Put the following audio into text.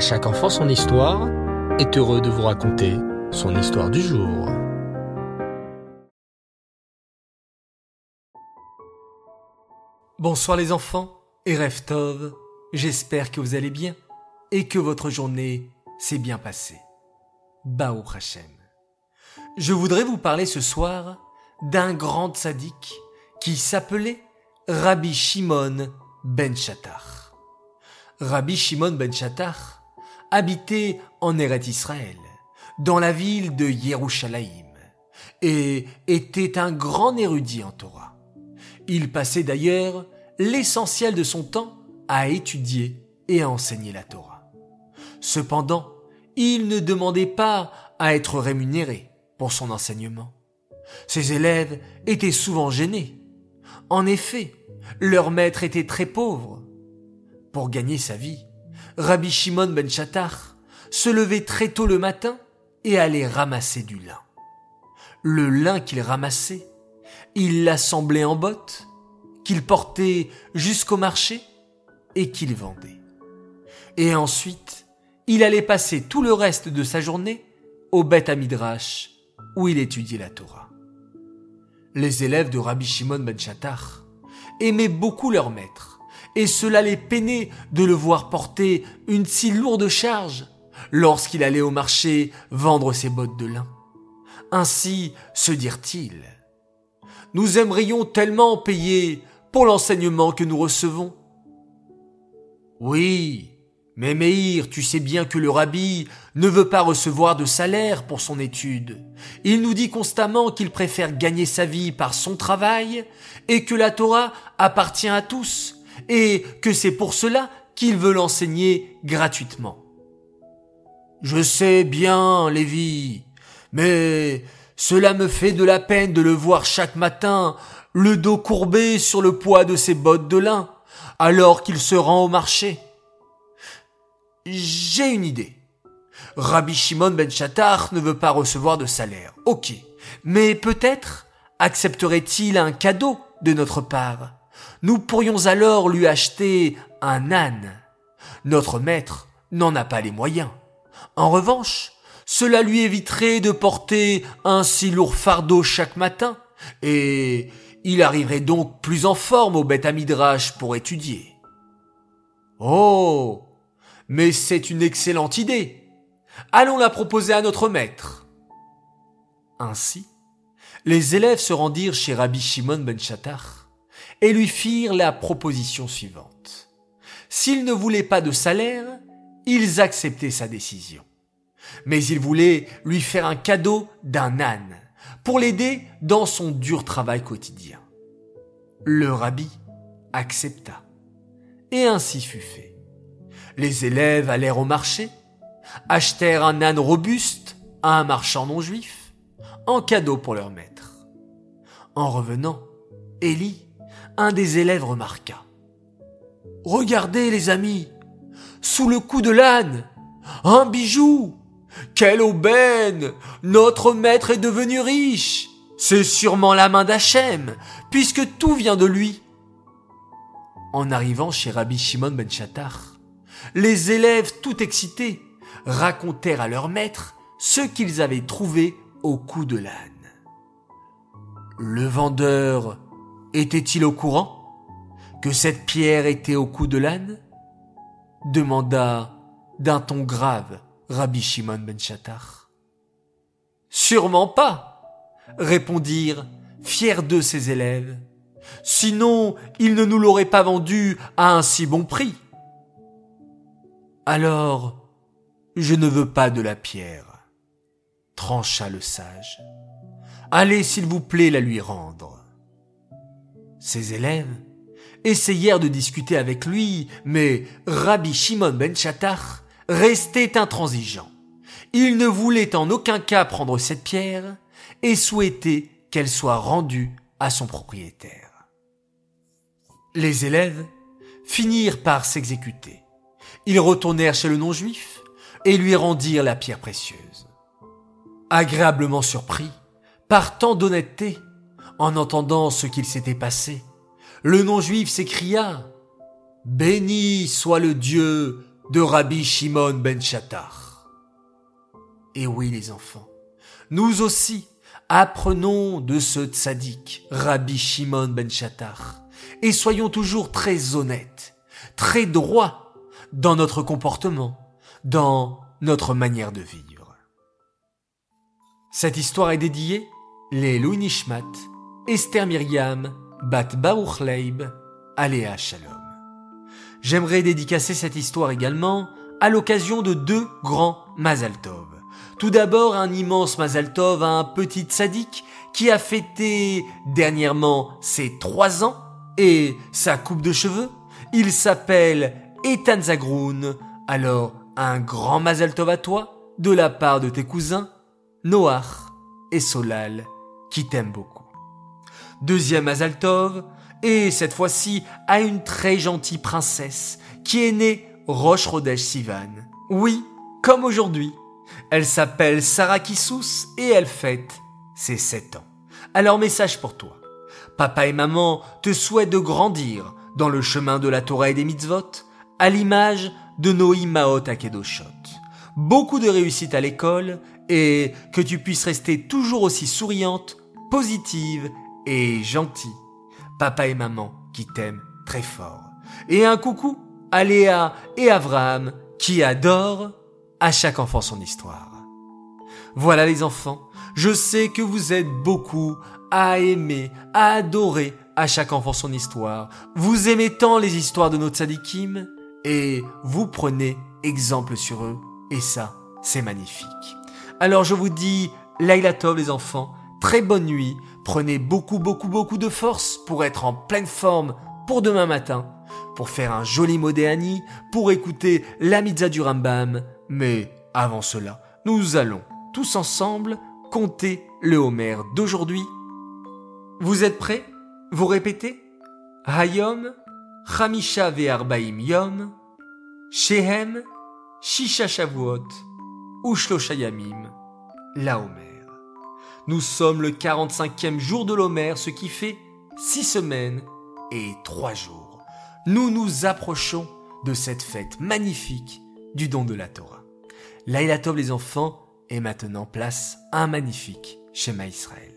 Chaque enfant son histoire est heureux de vous raconter son histoire du jour. Bonsoir les enfants et Reftov, j'espère que vous allez bien et que votre journée s'est bien passée. Bao Hashem. Je voudrais vous parler ce soir d'un grand sadique qui s'appelait Rabbi Shimon ben Shattar. Rabbi Shimon ben Shattar habitait en Eret Israël, dans la ville de Yerushalayim, et était un grand érudit en Torah. Il passait d'ailleurs l'essentiel de son temps à étudier et à enseigner la Torah. Cependant, il ne demandait pas à être rémunéré pour son enseignement. Ses élèves étaient souvent gênés. En effet, leur maître était très pauvre. Pour gagner sa vie, Rabbi Shimon ben Chattar se levait très tôt le matin et allait ramasser du lin. Le lin qu'il ramassait, il l'assemblait en bottes, qu'il portait jusqu'au marché et qu'il vendait. Et ensuite, il allait passer tout le reste de sa journée au Beth Amidrash où il étudiait la Torah. Les élèves de Rabbi Shimon ben Chattar aimaient beaucoup leur maître, et cela les peinait de le voir porter une si lourde charge lorsqu'il allait au marché vendre ses bottes de lin. Ainsi se dirent-ils. Nous aimerions tellement payer pour l'enseignement que nous recevons. Oui, mais Meir, tu sais bien que le rabbi ne veut pas recevoir de salaire pour son étude. Il nous dit constamment qu'il préfère gagner sa vie par son travail et que la Torah appartient à tous et que c'est pour cela qu'il veut l'enseigner gratuitement. Je sais bien, Lévi, mais cela me fait de la peine de le voir chaque matin, le dos courbé sur le poids de ses bottes de lin, alors qu'il se rend au marché. J'ai une idée. Rabbi Shimon ben Chattar ne veut pas recevoir de salaire. Ok. Mais peut-être accepterait-il un cadeau de notre part. Nous pourrions alors lui acheter un âne. Notre maître n'en a pas les moyens. En revanche, cela lui éviterait de porter un si lourd fardeau chaque matin, et il arriverait donc plus en forme au Beth Amidrash pour étudier. Oh! Mais c'est une excellente idée. Allons la proposer à notre maître. Ainsi, les élèves se rendirent chez Rabbi Shimon ben Chattar et lui firent la proposition suivante. S'il ne voulait pas de salaire, ils acceptaient sa décision. Mais ils voulaient lui faire un cadeau d'un âne pour l'aider dans son dur travail quotidien. Le rabbi accepta. Et ainsi fut fait. Les élèves allèrent au marché, achetèrent un âne robuste à un marchand non juif, en cadeau pour leur maître. En revenant, Élie, un des élèves, remarqua. Regardez les amis, sous le cou de l'âne, un bijou. Quelle aubaine Notre maître est devenu riche. C'est sûrement la main d'Hachem, puisque tout vient de lui. En arrivant chez Rabbi Shimon ben Chattar, les élèves, tout excités, racontèrent à leur maître ce qu'ils avaient trouvé au cou de l'âne. Le vendeur était-il au courant que cette pierre était au cou de l'âne? demanda d'un ton grave Rabbi Shimon ben Chattar. Sûrement pas, répondirent, fiers de ses élèves. Sinon, il ne nous l'aurait pas vendu à un si bon prix. Alors, je ne veux pas de la pierre, trancha le sage. Allez, s'il vous plaît, la lui rendre. Ses élèves essayèrent de discuter avec lui, mais Rabbi Shimon ben Chattar restait intransigeant. Il ne voulait en aucun cas prendre cette pierre et souhaitait qu'elle soit rendue à son propriétaire. Les élèves finirent par s'exécuter. Ils retournèrent chez le non-juif et lui rendirent la pierre précieuse. Agréablement surpris, par tant d'honnêteté, en entendant ce qu'il s'était passé, le non-juif s'écria Béni soit le Dieu de Rabbi Shimon ben Chattar. Et oui les enfants, nous aussi apprenons de ce tzaddik, Rabbi Shimon ben Chattar, et soyons toujours très honnêtes, très droits dans notre comportement, dans notre manière de vivre. Cette histoire est dédiée les Louis Esther Myriam, Bat Baruch Leib, Aléa Shalom. J'aimerais dédicacer cette histoire également à l'occasion de deux grands Mazal Tov. Tout d'abord, un immense Mazal Tov à un petit sadique qui a fêté dernièrement ses trois ans et sa coupe de cheveux. Il s'appelle Ethan Zagroun. Alors, un grand Mazal Tov à toi de la part de tes cousins Noach et Solal qui t'aiment beaucoup. Deuxième Mazal Tov, et cette fois-ci à une très gentille princesse qui est née Roche Rodesh Sivan. Oui, comme aujourd'hui. Elle s'appelle Sarah Kissous et elle fête ses 7 ans. Alors message pour toi. Papa et maman te souhaitent de grandir dans le chemin de la Torah et des mitzvot, à l'image de Noï Maot Akedoshot. Beaucoup de réussite à l'école et que tu puisses rester toujours aussi souriante, positive et gentille papa et maman qui t'aiment très fort. Et un coucou à Léa et Abraham qui adorent à chaque enfant son histoire. Voilà les enfants, je sais que vous êtes beaucoup à aimer, à adorer à chaque enfant son histoire. Vous aimez tant les histoires de nos tzadikim et vous prenez exemple sur eux et ça, c'est magnifique. Alors je vous dis, Laila Tov les enfants, très bonne nuit, Prenez beaucoup, beaucoup, beaucoup de force pour être en pleine forme pour demain matin, pour faire un joli modéani, pour écouter la mitzvah du Rambam. Mais avant cela, nous allons tous ensemble compter le Homer d'aujourd'hui. Vous êtes prêts? Vous répétez? Hayom, Chamisha ve'arbaim yom, Shehem, Shisha Shavuot, Ushloshayamim, la Homer. Nous sommes le 45e jour de l'Homère, ce qui fait 6 semaines et 3 jours. Nous nous approchons de cette fête magnifique du don de la Torah. Laïla Tov les enfants est maintenant place un magnifique schéma Israël.